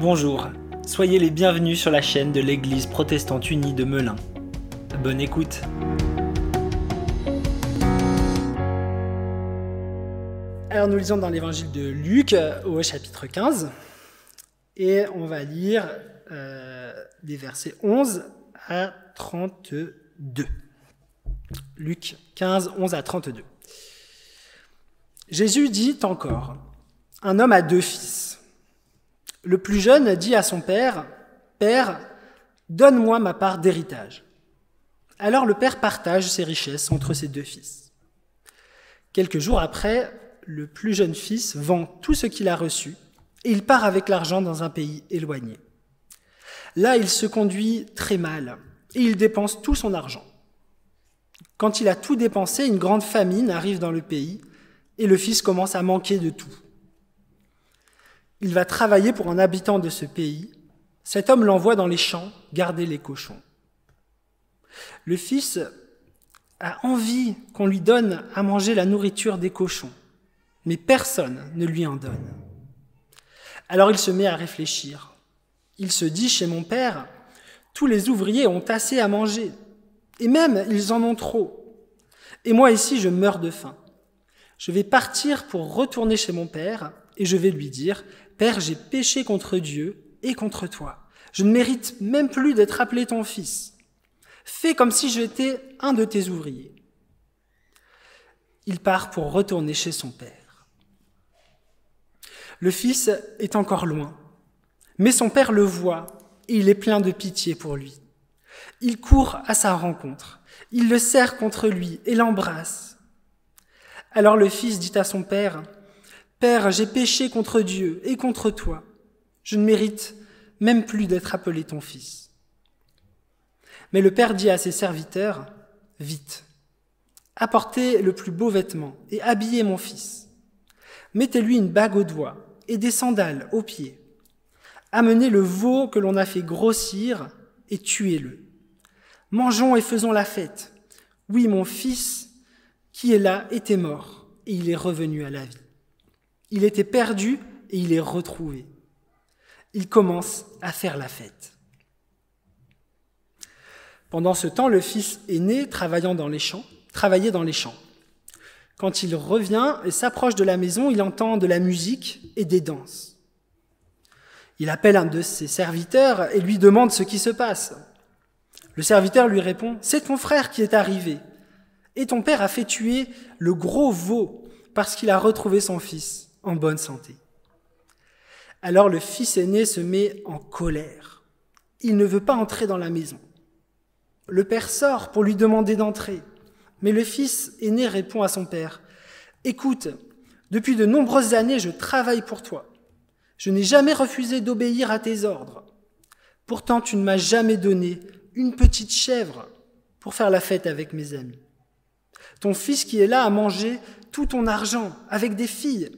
Bonjour, soyez les bienvenus sur la chaîne de l'Église protestante unie de Melun. Bonne écoute. Alors nous lisons dans l'évangile de Luc au chapitre 15 et on va lire euh, des versets 11 à 32. Luc 15, 11 à 32. Jésus dit encore, un homme a deux fils. Le plus jeune dit à son père, Père, donne-moi ma part d'héritage. Alors le père partage ses richesses entre ses deux fils. Quelques jours après, le plus jeune fils vend tout ce qu'il a reçu et il part avec l'argent dans un pays éloigné. Là, il se conduit très mal et il dépense tout son argent. Quand il a tout dépensé, une grande famine arrive dans le pays et le fils commence à manquer de tout. Il va travailler pour un habitant de ce pays. Cet homme l'envoie dans les champs garder les cochons. Le fils a envie qu'on lui donne à manger la nourriture des cochons, mais personne ne lui en donne. Alors il se met à réfléchir. Il se dit chez mon père, tous les ouvriers ont assez à manger, et même ils en ont trop. Et moi ici, je meurs de faim. Je vais partir pour retourner chez mon père, et je vais lui dire, Père, j'ai péché contre Dieu et contre toi. Je ne mérite même plus d'être appelé ton fils. Fais comme si j'étais un de tes ouvriers. Il part pour retourner chez son père. Le fils est encore loin, mais son père le voit et il est plein de pitié pour lui. Il court à sa rencontre, il le serre contre lui et l'embrasse. Alors le fils dit à son père, Père, j'ai péché contre Dieu et contre toi. Je ne mérite même plus d'être appelé ton fils. Mais le père dit à ses serviteurs, Vite, apportez le plus beau vêtement et habillez mon fils. Mettez-lui une bague au doigt et des sandales aux pieds. Amenez le veau que l'on a fait grossir et tuez-le. Mangeons et faisons la fête. Oui, mon fils, qui est là, était mort, et il est revenu à la vie. Il était perdu, et il est retrouvé. Il commence à faire la fête. Pendant ce temps, le fils aîné, travaillant dans les champs, travaillait dans les champs. Quand il revient et s'approche de la maison, il entend de la musique et des danses. Il appelle un de ses serviteurs et lui demande ce qui se passe. Le serviteur lui répond, C'est ton frère qui est arrivé. Et ton père a fait tuer le gros veau parce qu'il a retrouvé son fils en bonne santé. Alors le fils aîné se met en colère. Il ne veut pas entrer dans la maison. Le père sort pour lui demander d'entrer. Mais le fils aîné répond à son père, Écoute, depuis de nombreuses années, je travaille pour toi. Je n'ai jamais refusé d'obéir à tes ordres. Pourtant, tu ne m'as jamais donné une petite chèvre pour faire la fête avec mes amis. Ton fils qui est là a mangé tout ton argent avec des filles.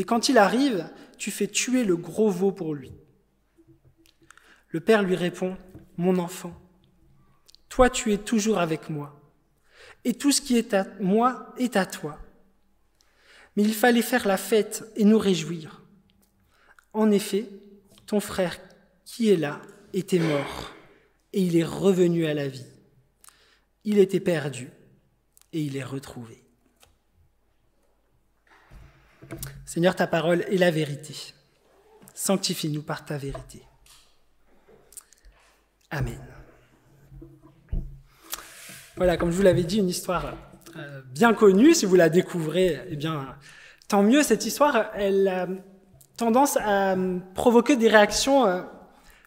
Mais quand il arrive, tu fais tuer le gros veau pour lui. Le père lui répond, Mon enfant, toi tu es toujours avec moi, et tout ce qui est à moi est à toi. Mais il fallait faire la fête et nous réjouir. En effet, ton frère qui est là était mort et il est revenu à la vie. Il était perdu et il est retrouvé. Seigneur, ta parole est la vérité. Sanctifie-nous par ta vérité. Amen. Voilà, comme je vous l'avais dit, une histoire euh, bien connue. Si vous la découvrez, eh bien, tant mieux. Cette histoire, elle, euh, tendance à provoquer des réactions euh,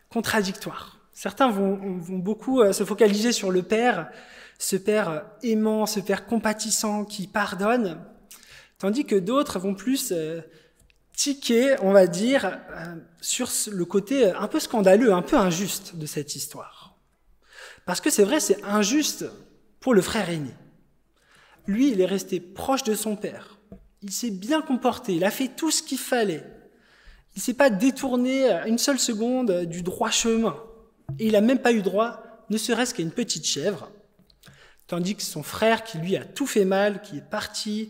contradictoires. Certains vont, beaucoup euh, se focaliser sur le Père, ce Père aimant, ce Père compatissant qui pardonne, tandis que d'autres vont plus tiquer, on va dire, sur le côté un peu scandaleux, un peu injuste de cette histoire. Parce que c'est vrai, c'est injuste pour le frère aîné. Lui, il est resté proche de son père. Il s'est bien comporté, il a fait tout ce qu'il fallait. Il ne s'est pas détourné une seule seconde du droit chemin. Et il n'a même pas eu droit, ne serait-ce qu'à une petite chèvre. Tandis que son frère, qui lui a tout fait mal, qui est parti,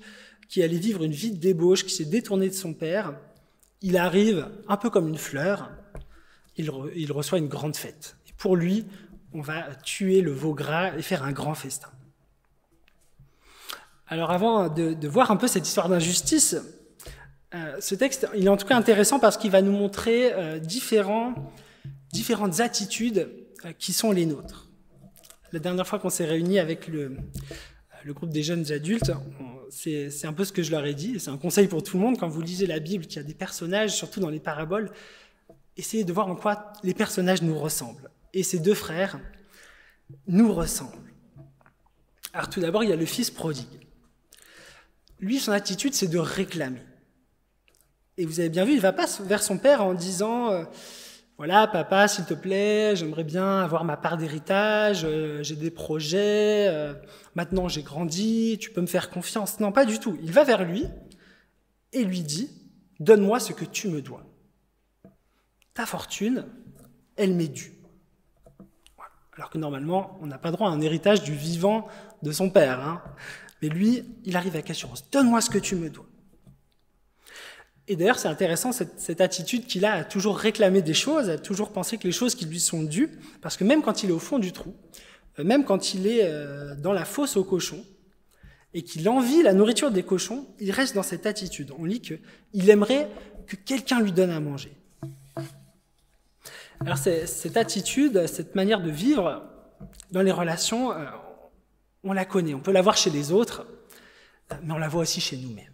qui allait vivre une vie de débauche, qui s'est détourné de son père, il arrive un peu comme une fleur, il, reçoit une grande fête. Et pour lui, on va tuer le veau gras et faire un grand festin. Alors avant de, voir un peu cette histoire d'injustice, euh, ce texte, il est en tout cas intéressant parce qu'il va nous montrer euh, différentes attitudes euh, qui sont les nôtres. La dernière fois qu'on s'est réunis avec le, le, groupe des jeunes adultes, c'est un peu ce que je leur ai dit, c'est un conseil pour tout le monde, quand vous lisez la Bible, qu'il y a des personnages, surtout dans les paraboles, essayez de voir en quoi les personnages nous ressemblent. Et ces deux frères nous ressemblent. Alors tout d'abord, il y a le fils prodigue. Lui, son attitude, c'est de réclamer. Et vous avez bien vu, il va pas vers son père en disant euh, voilà, papa, s'il te plaît, j'aimerais bien avoir ma part d'héritage, euh, j'ai des projets, euh, maintenant j'ai grandi, tu peux me faire confiance. Non, pas du tout. Il va vers lui et lui dit donne-moi ce que tu me dois. Ta fortune, elle m'est due. Alors que normalement, on n'a pas droit à un héritage du vivant de son père. Hein. Mais lui, il arrive avec assurance. Donne-moi ce que tu me dois. Et d'ailleurs, c'est intéressant cette, attitude qu'il a à toujours réclamer des choses, à toujours penser que les choses qui lui sont dues, parce que même quand il est au fond du trou, euh, même quand il est euh, dans la fosse aux cochons, et qu'il envie la nourriture des cochons, il reste dans cette attitude. On lit qu'il aimerait que quelqu'un lui donne à manger. Alors cette attitude, cette manière de vivre dans les relations, euh, on la connaît, on peut la voir chez les autres, mais on la voit aussi chez nous-mêmes.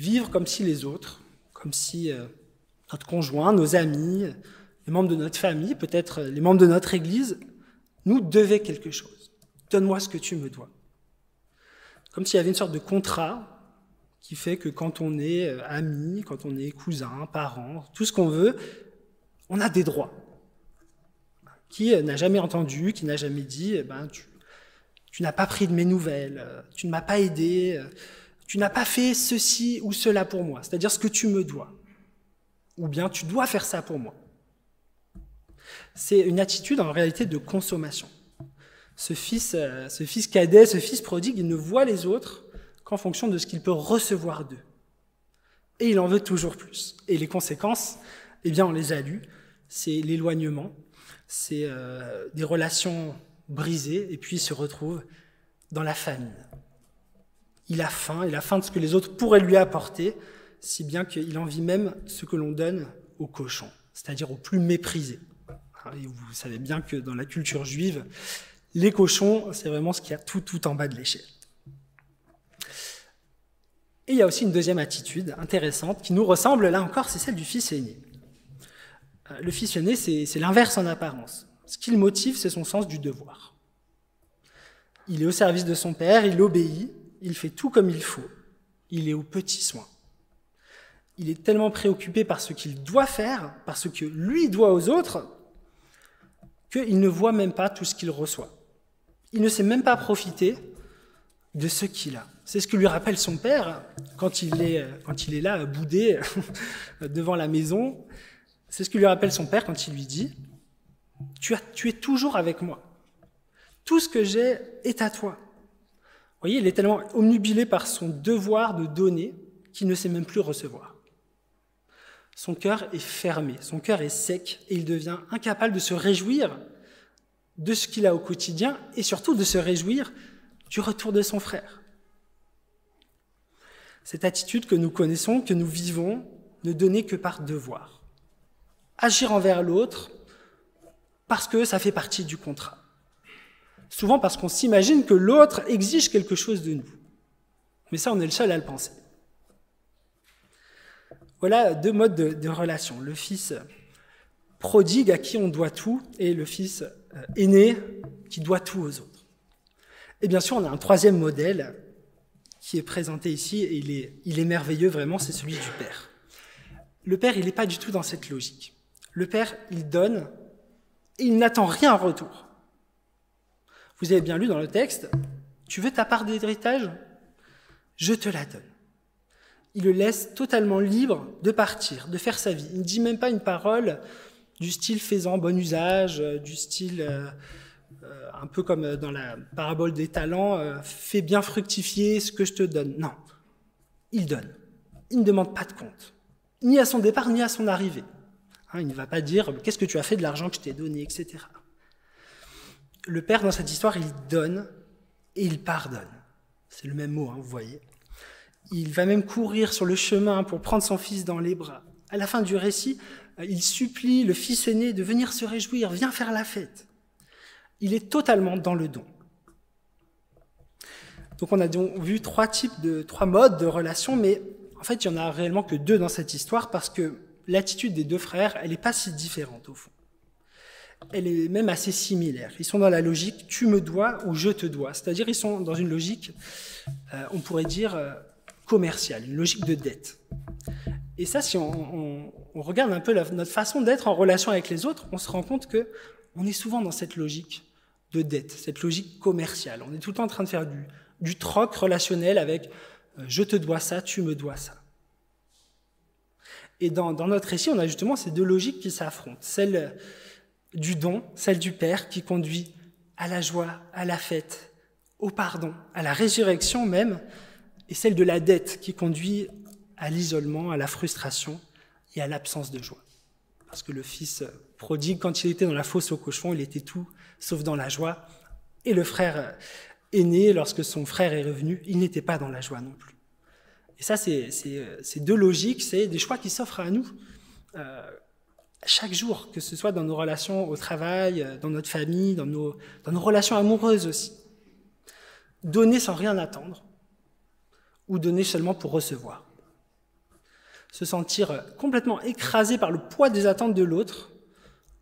Vivre comme si les autres, comme si euh, notre conjoint, nos amis, les membres de notre famille, peut-être les membres de notre Église, nous devaient quelque chose. Donne-moi ce que tu me dois. Comme s'il y avait une sorte de contrat qui fait que quand on est euh, ami, quand on est cousin, parent, tout ce qu'on veut, on a des droits. Qui n'a jamais entendu, qui n'a jamais dit, eh ben, tu, n'as pas pris de mes nouvelles, euh, tu ne m'as pas aidé, euh, tu n'as pas fait ceci ou cela pour moi, c'est-à-dire ce que tu me dois. Ou bien tu dois faire ça pour moi. C'est une attitude en réalité de consommation. Ce fils, euh, ce fils cadet, ce fils prodigue, il ne voit les autres qu'en fonction de ce qu'il peut recevoir d'eux. Et il en veut toujours plus. Et les conséquences, eh bien, on les a lues. C'est l'éloignement, c'est des relations brisé, et puis il se retrouve dans la famine. Il a faim, il a faim de ce que les autres pourraient lui apporter, si bien qu'il envie même ce que l'on donne aux cochons, c'est-à-dire aux plus méprisés. vous savez bien que dans la culture juive, les cochons, c'est vraiment ce qu'il y a tout, tout en bas de l'échelle. Et il y a aussi une deuxième attitude intéressante qui nous ressemble, là encore, c'est celle du fils aîné. Euh, le fils aîné, c'est l'inverse en apparence. Ce qui le motive, c'est son sens du devoir. Il est au service de son père, il obéit, il fait tout comme il faut, il est au petit soin. Il est tellement préoccupé par ce qu'il doit faire, par ce que lui doit aux autres, qu'il ne voit même pas tout ce qu'il reçoit. Il ne sait même pas profiter de ce qu'il a. C'est ce que lui rappelle son père quand il est, quand il est là, boudé devant la maison. C'est ce que lui rappelle son père quand il lui dit tu es toujours avec moi. Tout ce que j'ai est à toi. Vous voyez, il est tellement omnubilé par son devoir de donner qu'il ne sait même plus recevoir. Son cœur est fermé, son cœur est sec et il devient incapable de se réjouir de ce qu'il a au quotidien et surtout de se réjouir du retour de son frère. Cette attitude que nous connaissons, que nous vivons, ne donner que par devoir. Agir envers l'autre parce que ça fait partie du contrat. Souvent parce qu'on s'imagine que l'autre exige quelque chose de nous. Mais ça, on est le seul à le penser. Voilà deux modes de, relation. Le fils prodigue à qui on doit tout et le fils euh, aîné qui doit tout aux autres. Et bien sûr, on a un troisième modèle qui est présenté ici et il est, il est merveilleux vraiment, c'est celui du père. Le père, il n'est pas du tout dans cette logique. Le père, il donne il n'attend rien en retour. Vous avez bien lu dans le texte, tu veux ta part d'héritage? Je te la donne. Il le laisse totalement libre de partir, de faire sa vie. Il ne dit même pas une parole du style faisant bon usage, du style euh, euh, un peu comme dans la parabole des talents, euh, fais bien fructifier ce que je te donne. Non, il donne. Il ne demande pas de compte, ni à son départ, ni à son arrivée. Hein, il ne va pas dire qu'est-ce que tu as fait de l'argent que je t'ai donné, etc. Le Père, dans cette histoire, il donne et il pardonne. C'est le même mot, hein, vous voyez. Il va même courir sur le chemin pour prendre son fils dans les bras. À la fin du récit, euh, il supplie le fils aîné de venir se réjouir, viens faire la fête. Il est totalement dans le don. Donc on a vu trois types de, trois modes de relation, mais en fait, il n'y en a réellement que deux dans cette histoire parce que l'attitude des deux frères, elle n'est pas si différente au fond. Elle est même assez similaire. Ils sont dans la logique tu me dois ou je te dois. C'est-à-dire ils sont dans une logique, euh, on pourrait dire, euh, commerciale, une logique de dette. Et ça, si on, regarde un peu notre façon d'être en relation avec les autres, on se rend compte que on est souvent dans cette logique de dette, cette logique commerciale. On est tout le temps en train de faire du, troc relationnel avec euh, je te dois ça, tu me dois ça. Et dans, dans, notre récit, on a justement ces deux logiques qui s'affrontent. Celle du don, celle du Père qui conduit à la joie, à la fête, au pardon, à la résurrection même, et celle de la dette qui conduit à l'isolement, à la frustration et à l'absence de joie. Parce que le fils prodigue, quand il était dans la fosse au cochon, il était tout sauf dans la joie. Et le frère aîné, lorsque son frère est revenu, il n'était pas dans la joie non plus. Et ça, c'est deux logiques, c'est des choix qui s'offrent à nous euh, chaque jour, que ce soit dans nos relations au travail, dans notre famille, dans nos, dans nos relations amoureuses aussi. Donner sans rien attendre, ou donner seulement pour recevoir se sentir complètement écrasé par le poids des attentes de l'autre,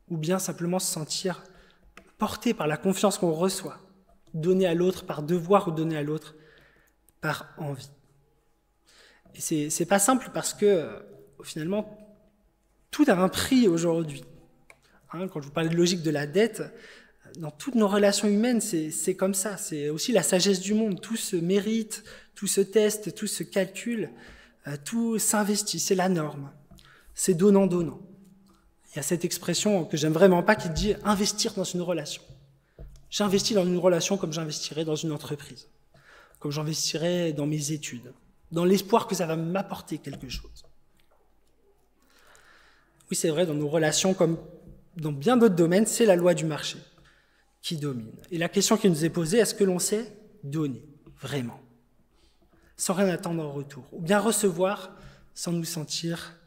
ou bien simplement se sentir porté par la confiance qu'on reçoit, donné à l'autre par devoir ou donné à l'autre par envie. Et c'est pas simple parce que finalement tout a un prix aujourd'hui. Hein, quand je vous parlais de logique de la dette, dans toutes nos relations humaines, c'est comme ça. C'est aussi la sagesse du monde. Tout se mérite, tout se teste, tout se calcule. Euh, tout s'investit, c'est la norme. C'est donnant-donnant. Il y a cette expression que j'aime vraiment pas qui dit investir dans une relation. J'investis dans une relation comme j'investirais dans une entreprise, comme j'investirais dans mes études, dans l'espoir que ça va m'apporter quelque chose. Oui, c'est vrai, dans nos relations comme dans bien d'autres domaines, c'est la loi du marché qui domine. Et la question qui nous est posée, est-ce que l'on sait donner vraiment sans rien attendre en retour, ou bien recevoir sans nous sentir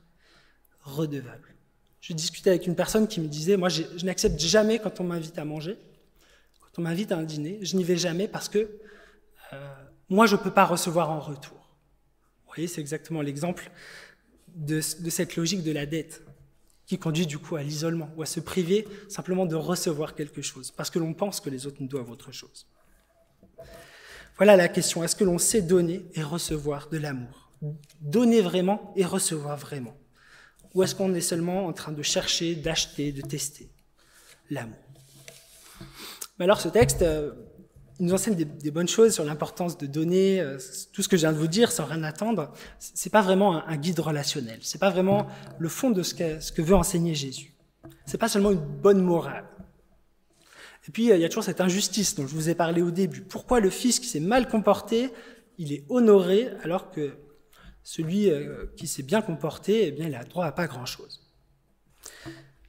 redevables? Je discutais avec une personne qui me disait, moi je, n'accepte jamais quand on m'invite à manger, quand on m'invite à un dîner, je n'y vais jamais parce que euh, moi je ne peux pas recevoir en retour. Vous voyez, c'est exactement l'exemple de cette logique de la dette qui conduit du coup à l'isolement ou à se priver simplement de recevoir quelque chose parce que l'on pense que les autres nous doivent autre chose. Voilà la question. Est-ce que l'on sait donner et recevoir de l'amour? Donner vraiment et recevoir vraiment Ou est-ce qu'on est seulement en train de chercher, d'acheter, de tester l'amour? Alors ce texte euh, nous enseigne des, bonnes choses sur l'importance de donner, euh, tout ce que je viens de vous dire sans rien attendre. C'est pas vraiment un, guide relationnel. C'est pas vraiment le fond de ce que, veut enseigner Jésus. C'est pas seulement une bonne morale. Et puis, il y a toujours cette injustice dont je vous ai parlé au début. Pourquoi le fils qui s'est mal comporté, il est honoré alors que celui euh, qui s'est bien comporté, eh bien, il a droit à pas grand-chose?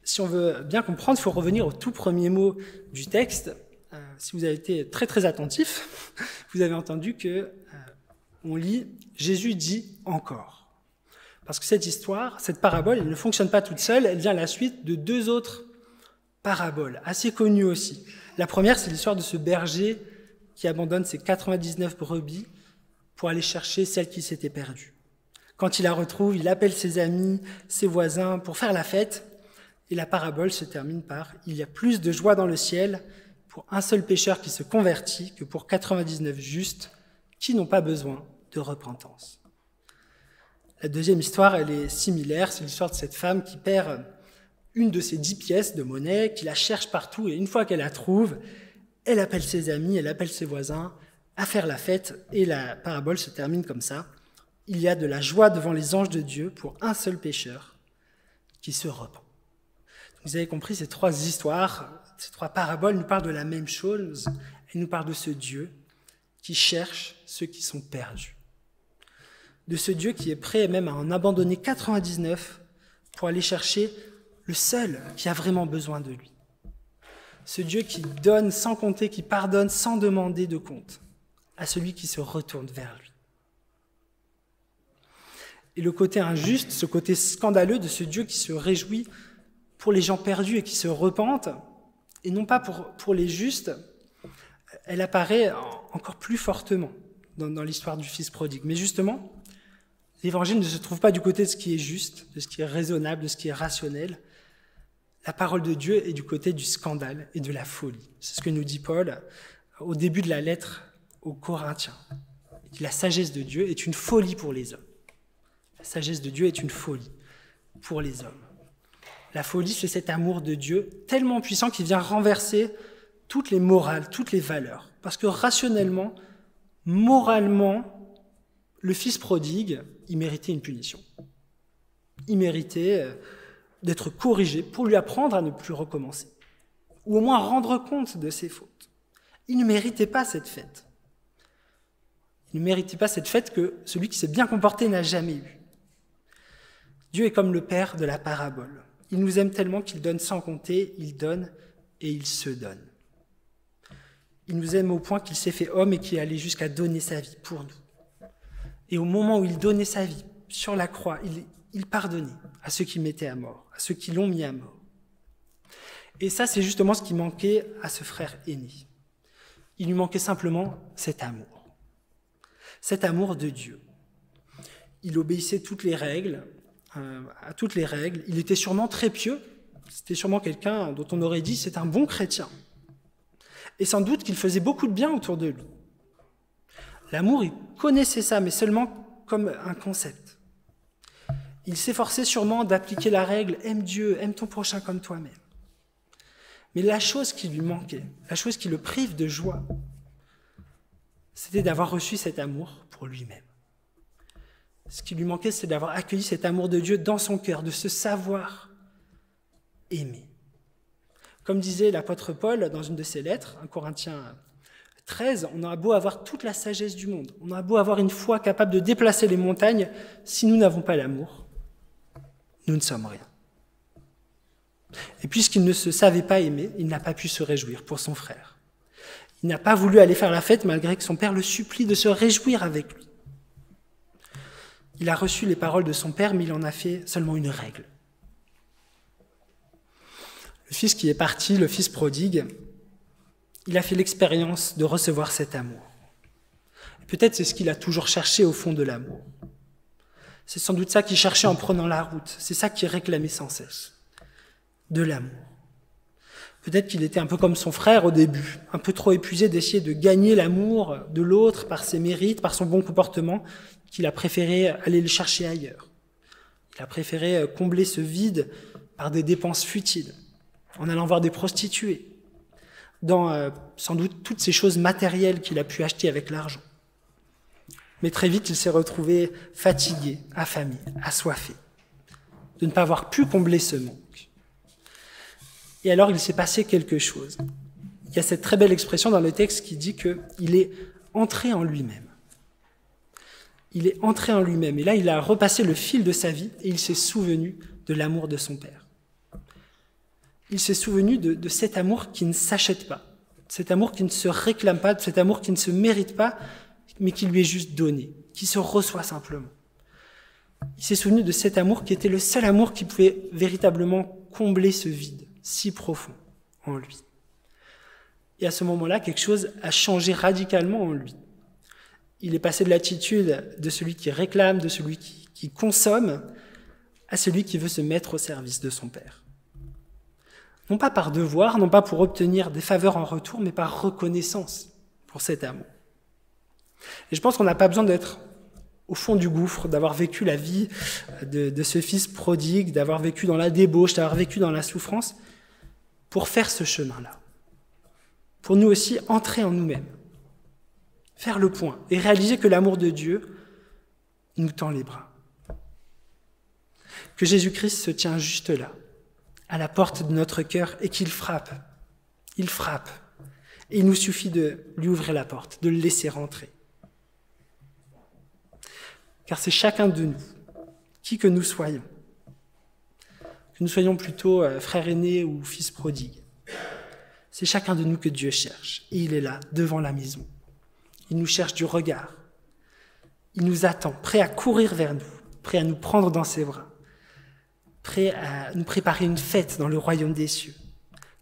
Si on veut bien comprendre, il faut revenir au tout premier mot du texte. Euh, si vous avez été très très attentif, vous avez entendu que euh, on lit Jésus dit encore. Parce que cette histoire, cette parabole, elle ne fonctionne pas toute seule, elle vient à la suite de deux autres parabole, assez connue aussi. La première, c'est l'histoire de ce berger qui abandonne ses 99 brebis pour aller chercher celle qui s'était perdue. Quand il la retrouve, il appelle ses amis, ses voisins pour faire la fête. Et la parabole se termine par Il y a plus de joie dans le ciel pour un seul pécheur qui se convertit que pour 99 justes qui n'ont pas besoin de repentance. La deuxième histoire, elle est similaire, c'est l'histoire de cette femme qui perd une de ces dix pièces de monnaie, qui la cherche partout, et une fois qu'elle la trouve, elle appelle ses amis, elle appelle ses voisins à faire la fête, et la parabole se termine comme ça. Il y a de la joie devant les anges de Dieu pour un seul pécheur qui se repent. Vous avez compris ces trois histoires ces trois paraboles nous parlent de la même chose. Elles nous parlent de ce Dieu qui cherche ceux qui sont perdus. De ce Dieu qui est prêt même à en abandonner 99 pour aller chercher le seul qui a vraiment besoin de lui. Ce Dieu qui donne sans compter, qui pardonne sans demander de compte à celui qui se retourne vers lui. Et le côté injuste, ce côté scandaleux de ce Dieu qui se réjouit pour les gens perdus et qui se repentent, et non pas pour, pour les justes, elle apparaît encore plus fortement dans, dans l'histoire du Fils prodigue. Mais justement, l'évangile ne se trouve pas du côté de ce qui est juste, de ce qui est raisonnable, de ce qui est rationnel. La parole de Dieu est du côté du scandale et de la folie. C'est ce que nous dit Paul au début de la lettre aux Corinthiens. La sagesse de Dieu est une folie pour les hommes. La sagesse de Dieu est une folie pour les hommes. La folie, c'est cet amour de Dieu tellement puissant qu'il vient renverser toutes les morales, toutes les valeurs. Parce que rationnellement, moralement, le fils prodigue, il méritait une punition. Il méritait euh, d'être corrigé pour lui apprendre à ne plus recommencer. Ou au moins rendre compte de ses fautes. Il ne méritait pas cette fête. Il ne méritait pas cette fête que celui qui s'est bien comporté n'a jamais eue. Dieu est comme le Père de la parabole. Il nous aime tellement qu'il donne sans compter, il donne et il se donne. Il nous aime au point qu'il s'est fait homme et qu'il est allé jusqu'à donner sa vie pour nous. Et au moment où il donnait sa vie sur la croix, il, pardonnait à ceux qui mettaient à mort, à ceux qui l'ont mis à mort. Et ça, c'est justement ce qui manquait à ce frère aîné. Il lui manquait simplement cet amour. Cet amour de Dieu. Il obéissait toutes les règles, à toutes les règles. Il était sûrement très pieux. C'était sûrement quelqu'un dont on aurait dit c'est un bon chrétien. Et sans doute qu'il faisait beaucoup de bien autour de lui. L'amour, il connaissait ça, mais seulement comme un concept. Il s'efforçait sûrement d'appliquer la règle aime Dieu, aime ton prochain comme toi-même. Mais la chose qui lui manquait, la chose qui le prive de joie, c'était d'avoir reçu cet amour pour lui-même. Ce qui lui manquait, c'est d'avoir accueilli cet amour de Dieu dans son cœur, de se savoir aimer. Comme disait l'apôtre Paul dans une de ses lettres, 1 Corinthiens 13, on a beau avoir toute la sagesse du monde, on a beau avoir une foi capable de déplacer les montagnes, si nous n'avons pas l'amour, nous ne sommes rien. Et puisqu'il ne se savait pas aimer, il n'a pas pu se réjouir pour son frère. Il n'a pas voulu aller faire la fête malgré que son père le supplie de se réjouir avec lui. Il a reçu les paroles de son père, mais il en a fait seulement une règle. Le fils qui est parti, le fils prodigue, il a fait l'expérience de recevoir cet amour. Peut-être c'est ce qu'il a toujours cherché au fond de l'amour. C'est sans doute ça qu'il cherchait en prenant la route. C'est ça qu'il réclamait sans cesse. De l'amour. Peut-être qu'il était un peu comme son frère au début, un peu trop épuisé d'essayer de gagner l'amour de l'autre par ses mérites, par son bon comportement, qu'il a préféré aller le chercher ailleurs. Il a préféré euh, combler ce vide par des dépenses futiles, en allant voir des prostituées, dans euh, sans doute toutes ces choses matérielles qu'il a pu acheter avec l'argent. Mais très vite, il s'est retrouvé fatigué, affamé, assoiffé, de ne pas avoir pu combler ce manque. Et alors, il s'est passé quelque chose. Il y a cette très belle expression dans le texte qui dit qu'il est entré en lui-même il est entré en lui-même. Et là, il a repassé le fil de sa vie et il s'est souvenu de l'amour de son Père. Il s'est souvenu de, cet amour qui ne s'achète pas, cet amour qui ne se réclame pas, cet amour qui ne se mérite pas, mais qui lui est juste donné, qui se reçoit simplement. Il s'est souvenu de cet amour qui était le seul amour qui pouvait véritablement combler ce vide si profond en lui. Et à ce moment-là, quelque chose a changé radicalement en lui il est passé de l'attitude de celui qui réclame, de celui qui, consomme, à celui qui veut se mettre au service de son Père. Non pas par devoir, non pas pour obtenir des faveurs en retour, mais par reconnaissance pour cet amour. Et je pense qu'on n'a pas besoin d'être au fond du gouffre, d'avoir vécu la vie de, ce fils prodigue, d'avoir vécu dans la débauche, d'avoir vécu dans la souffrance, pour faire ce chemin-là. Pour nous aussi entrer en nous-mêmes faire le point et réaliser que l'amour de Dieu nous tend les bras. Que Jésus-Christ se tient juste là, à la porte de notre cœur, et qu'il frappe Il frappe. Et il nous suffit de lui ouvrir la porte, de le laisser rentrer. Car c'est chacun de nous, qui que nous soyons, que nous soyons plutôt euh, frères aînés ou fils prodigues, c'est chacun de nous que Dieu cherche. Et il est là, devant la maison. Il nous cherche du regard. Il nous attend, prêt à courir vers nous, prêt à nous prendre dans ses bras, prêt à nous préparer une fête dans le royaume des cieux.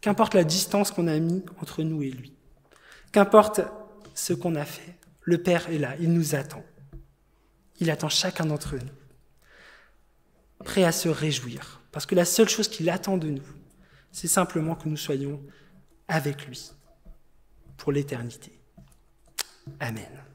Qu'importe la distance qu'on a mis entre nous et lui. Qu'importe ce qu'on a fait, le Père est là, il nous attend. Il attend chacun d'entre nous, prêt à se réjouir, parce que la seule chose qu'il attend de nous, c'est simplement que nous soyons avec lui pour l'éternité. Amen.